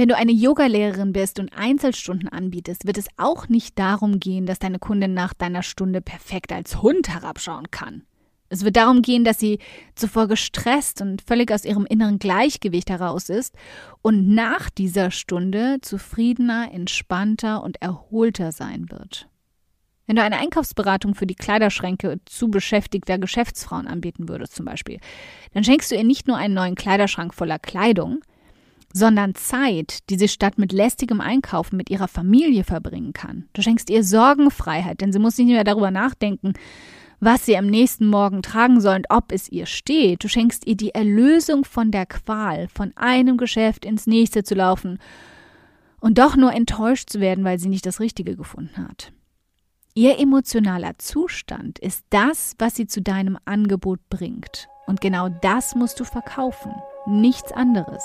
Wenn du eine Yogalehrerin bist und Einzelstunden anbietest, wird es auch nicht darum gehen, dass deine Kundin nach deiner Stunde perfekt als Hund herabschauen kann. Es wird darum gehen, dass sie zuvor gestresst und völlig aus ihrem inneren Gleichgewicht heraus ist und nach dieser Stunde zufriedener, entspannter und erholter sein wird. Wenn du eine Einkaufsberatung für die Kleiderschränke zu beschäftigter Geschäftsfrauen anbieten würdest zum Beispiel, dann schenkst du ihr nicht nur einen neuen Kleiderschrank voller Kleidung, sondern Zeit, die sie statt mit lästigem Einkaufen mit ihrer Familie verbringen kann. Du schenkst ihr Sorgenfreiheit, denn sie muss nicht mehr darüber nachdenken, was sie am nächsten Morgen tragen soll und ob es ihr steht. Du schenkst ihr die Erlösung von der Qual, von einem Geschäft ins nächste zu laufen und doch nur enttäuscht zu werden, weil sie nicht das Richtige gefunden hat. Ihr emotionaler Zustand ist das, was sie zu deinem Angebot bringt. Und genau das musst du verkaufen, nichts anderes.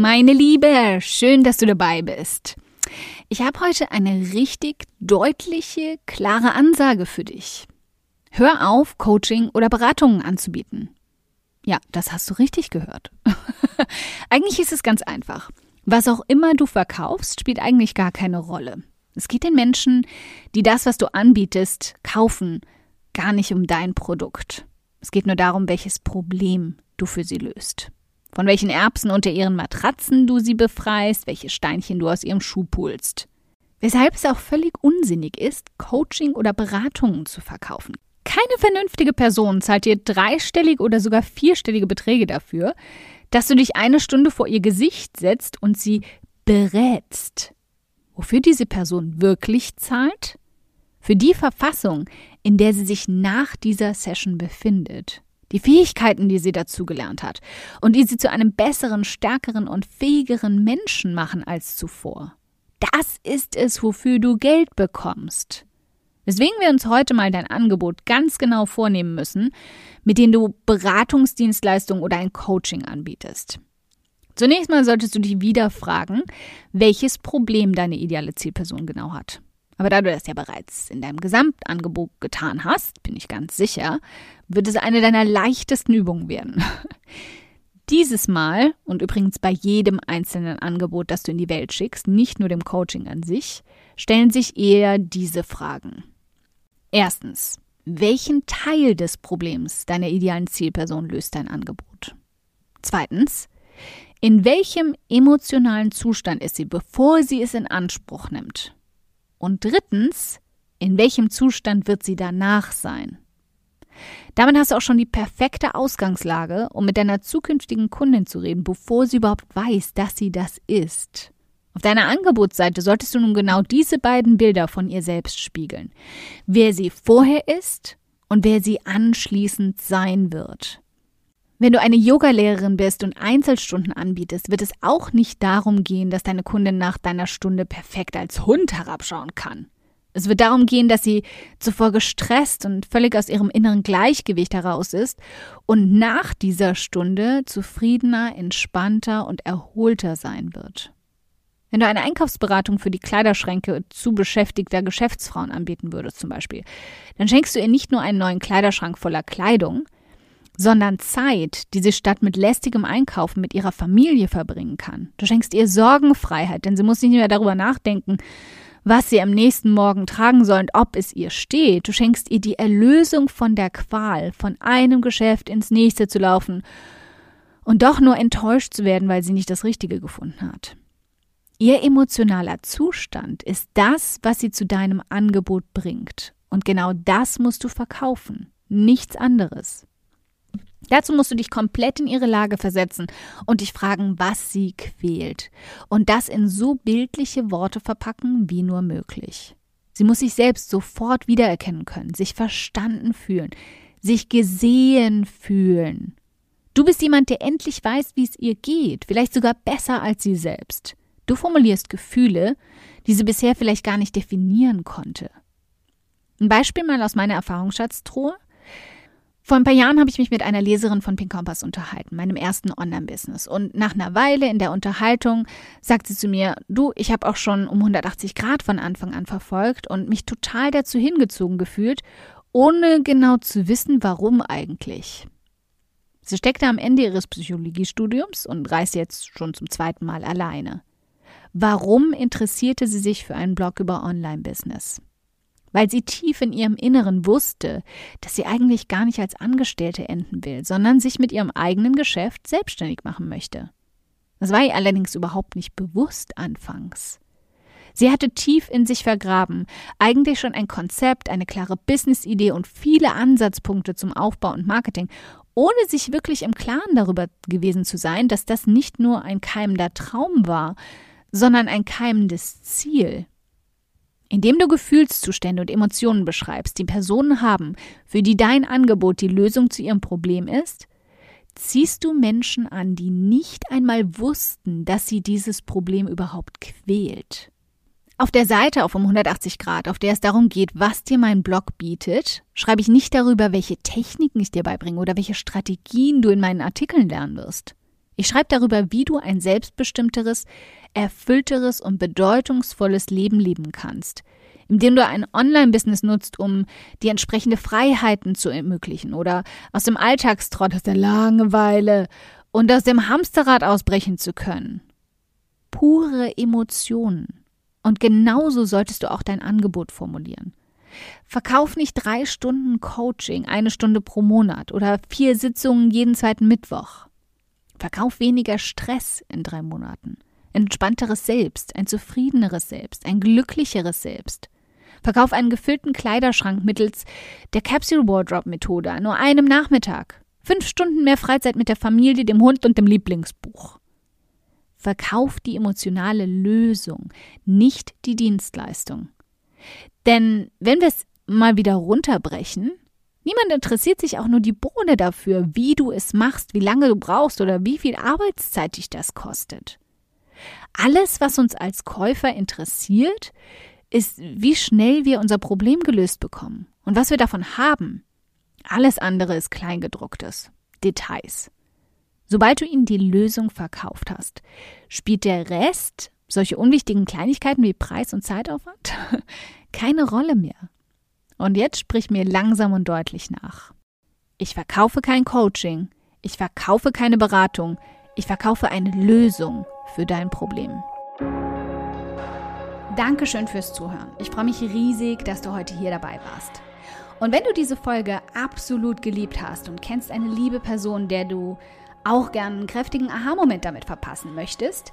Meine Liebe, schön, dass du dabei bist. Ich habe heute eine richtig deutliche, klare Ansage für dich. Hör auf, Coaching oder Beratungen anzubieten. Ja, das hast du richtig gehört. eigentlich ist es ganz einfach. Was auch immer du verkaufst, spielt eigentlich gar keine Rolle. Es geht den Menschen, die das, was du anbietest, kaufen, gar nicht um dein Produkt. Es geht nur darum, welches Problem du für sie löst. Von welchen Erbsen unter ihren Matratzen du sie befreist, welche Steinchen du aus ihrem Schuh pulst. Weshalb es auch völlig unsinnig ist, Coaching oder Beratungen zu verkaufen. Keine vernünftige Person zahlt dir dreistellige oder sogar vierstellige Beträge dafür, dass du dich eine Stunde vor ihr Gesicht setzt und sie berätst. Wofür diese Person wirklich zahlt? Für die Verfassung, in der sie sich nach dieser Session befindet die Fähigkeiten, die sie dazugelernt hat und die sie zu einem besseren, stärkeren und fähigeren Menschen machen als zuvor. Das ist es, wofür du Geld bekommst. Weswegen wir uns heute mal dein Angebot ganz genau vornehmen müssen, mit dem du Beratungsdienstleistungen oder ein Coaching anbietest. Zunächst mal solltest du dich wieder fragen, welches Problem deine ideale Zielperson genau hat. Aber da du das ja bereits in deinem Gesamtangebot getan hast, bin ich ganz sicher, wird es eine deiner leichtesten Übungen werden. Dieses Mal und übrigens bei jedem einzelnen Angebot, das du in die Welt schickst, nicht nur dem Coaching an sich, stellen sich eher diese Fragen. Erstens, welchen Teil des Problems deiner idealen Zielperson löst dein Angebot? Zweitens, in welchem emotionalen Zustand ist sie, bevor sie es in Anspruch nimmt? Und drittens, in welchem Zustand wird sie danach sein? Damit hast du auch schon die perfekte Ausgangslage, um mit deiner zukünftigen Kundin zu reden, bevor sie überhaupt weiß, dass sie das ist. Auf deiner Angebotsseite solltest du nun genau diese beiden Bilder von ihr selbst spiegeln. Wer sie vorher ist und wer sie anschließend sein wird. Wenn du eine Yogalehrerin bist und Einzelstunden anbietest, wird es auch nicht darum gehen, dass deine Kundin nach deiner Stunde perfekt als Hund herabschauen kann. Es wird darum gehen, dass sie zuvor gestresst und völlig aus ihrem inneren Gleichgewicht heraus ist und nach dieser Stunde zufriedener, entspannter und erholter sein wird. Wenn du eine Einkaufsberatung für die Kleiderschränke zu beschäftigter Geschäftsfrauen anbieten würdest zum Beispiel, dann schenkst du ihr nicht nur einen neuen Kleiderschrank voller Kleidung, sondern Zeit, die sie statt mit lästigem Einkaufen mit ihrer Familie verbringen kann. Du schenkst ihr Sorgenfreiheit, denn sie muss nicht mehr darüber nachdenken, was sie am nächsten Morgen tragen soll und ob es ihr steht. Du schenkst ihr die Erlösung von der Qual, von einem Geschäft ins nächste zu laufen und doch nur enttäuscht zu werden, weil sie nicht das Richtige gefunden hat. Ihr emotionaler Zustand ist das, was sie zu deinem Angebot bringt. Und genau das musst du verkaufen, nichts anderes. Dazu musst du dich komplett in ihre Lage versetzen und dich fragen, was sie quält. Und das in so bildliche Worte verpacken wie nur möglich. Sie muss sich selbst sofort wiedererkennen können, sich verstanden fühlen, sich gesehen fühlen. Du bist jemand, der endlich weiß, wie es ihr geht, vielleicht sogar besser als sie selbst. Du formulierst Gefühle, die sie bisher vielleicht gar nicht definieren konnte. Ein Beispiel mal aus meiner Erfahrungsschatztruhe. Vor ein paar Jahren habe ich mich mit einer Leserin von Pink Compass unterhalten, meinem ersten Online-Business. Und nach einer Weile in der Unterhaltung sagt sie zu mir, du, ich habe auch schon um 180 Grad von Anfang an verfolgt und mich total dazu hingezogen gefühlt, ohne genau zu wissen, warum eigentlich. Sie steckte am Ende ihres Psychologiestudiums und reist jetzt schon zum zweiten Mal alleine. Warum interessierte sie sich für einen Blog über Online-Business? Weil sie tief in ihrem Inneren wusste, dass sie eigentlich gar nicht als Angestellte enden will, sondern sich mit ihrem eigenen Geschäft selbstständig machen möchte. Das war ihr allerdings überhaupt nicht bewusst anfangs. Sie hatte tief in sich vergraben, eigentlich schon ein Konzept, eine klare Business-Idee und viele Ansatzpunkte zum Aufbau und Marketing, ohne sich wirklich im Klaren darüber gewesen zu sein, dass das nicht nur ein keimender Traum war, sondern ein keimendes Ziel. Indem du Gefühlszustände und Emotionen beschreibst, die Personen haben, für die dein Angebot die Lösung zu ihrem Problem ist, ziehst du Menschen an, die nicht einmal wussten, dass sie dieses Problem überhaupt quält. Auf der Seite auf um 180 Grad, auf der es darum geht, was dir mein Blog bietet, schreibe ich nicht darüber, welche Techniken ich dir beibringe oder welche Strategien du in meinen Artikeln lernen wirst. Ich schreibe darüber, wie du ein selbstbestimmteres, erfüllteres und bedeutungsvolles Leben leben kannst, indem du ein Online-Business nutzt, um dir entsprechende Freiheiten zu ermöglichen oder aus dem Alltagstrott, aus der Langeweile und aus dem Hamsterrad ausbrechen zu können. Pure Emotionen. Und genauso solltest du auch dein Angebot formulieren. Verkauf nicht drei Stunden Coaching, eine Stunde pro Monat oder vier Sitzungen jeden zweiten Mittwoch. Verkauf weniger Stress in drei Monaten. Ein entspannteres Selbst, ein zufriedeneres Selbst, ein glücklicheres Selbst. Verkauf einen gefüllten Kleiderschrank mittels der Capsule Wardrobe Methode an nur einem Nachmittag. Fünf Stunden mehr Freizeit mit der Familie, dem Hund und dem Lieblingsbuch. Verkauf die emotionale Lösung, nicht die Dienstleistung. Denn wenn wir es mal wieder runterbrechen, Niemand interessiert sich auch nur die Bohne dafür, wie du es machst, wie lange du brauchst oder wie viel Arbeitszeit dich das kostet. Alles, was uns als Käufer interessiert, ist, wie schnell wir unser Problem gelöst bekommen und was wir davon haben. Alles andere ist Kleingedrucktes, Details. Sobald du ihnen die Lösung verkauft hast, spielt der Rest, solche unwichtigen Kleinigkeiten wie Preis und Zeitaufwand, keine Rolle mehr. Und jetzt sprich mir langsam und deutlich nach. Ich verkaufe kein Coaching, ich verkaufe keine Beratung, ich verkaufe eine Lösung für dein Problem. Dankeschön fürs Zuhören. Ich freue mich riesig, dass du heute hier dabei warst. Und wenn du diese Folge absolut geliebt hast und kennst eine liebe Person, der du auch gern einen kräftigen Aha-Moment damit verpassen möchtest,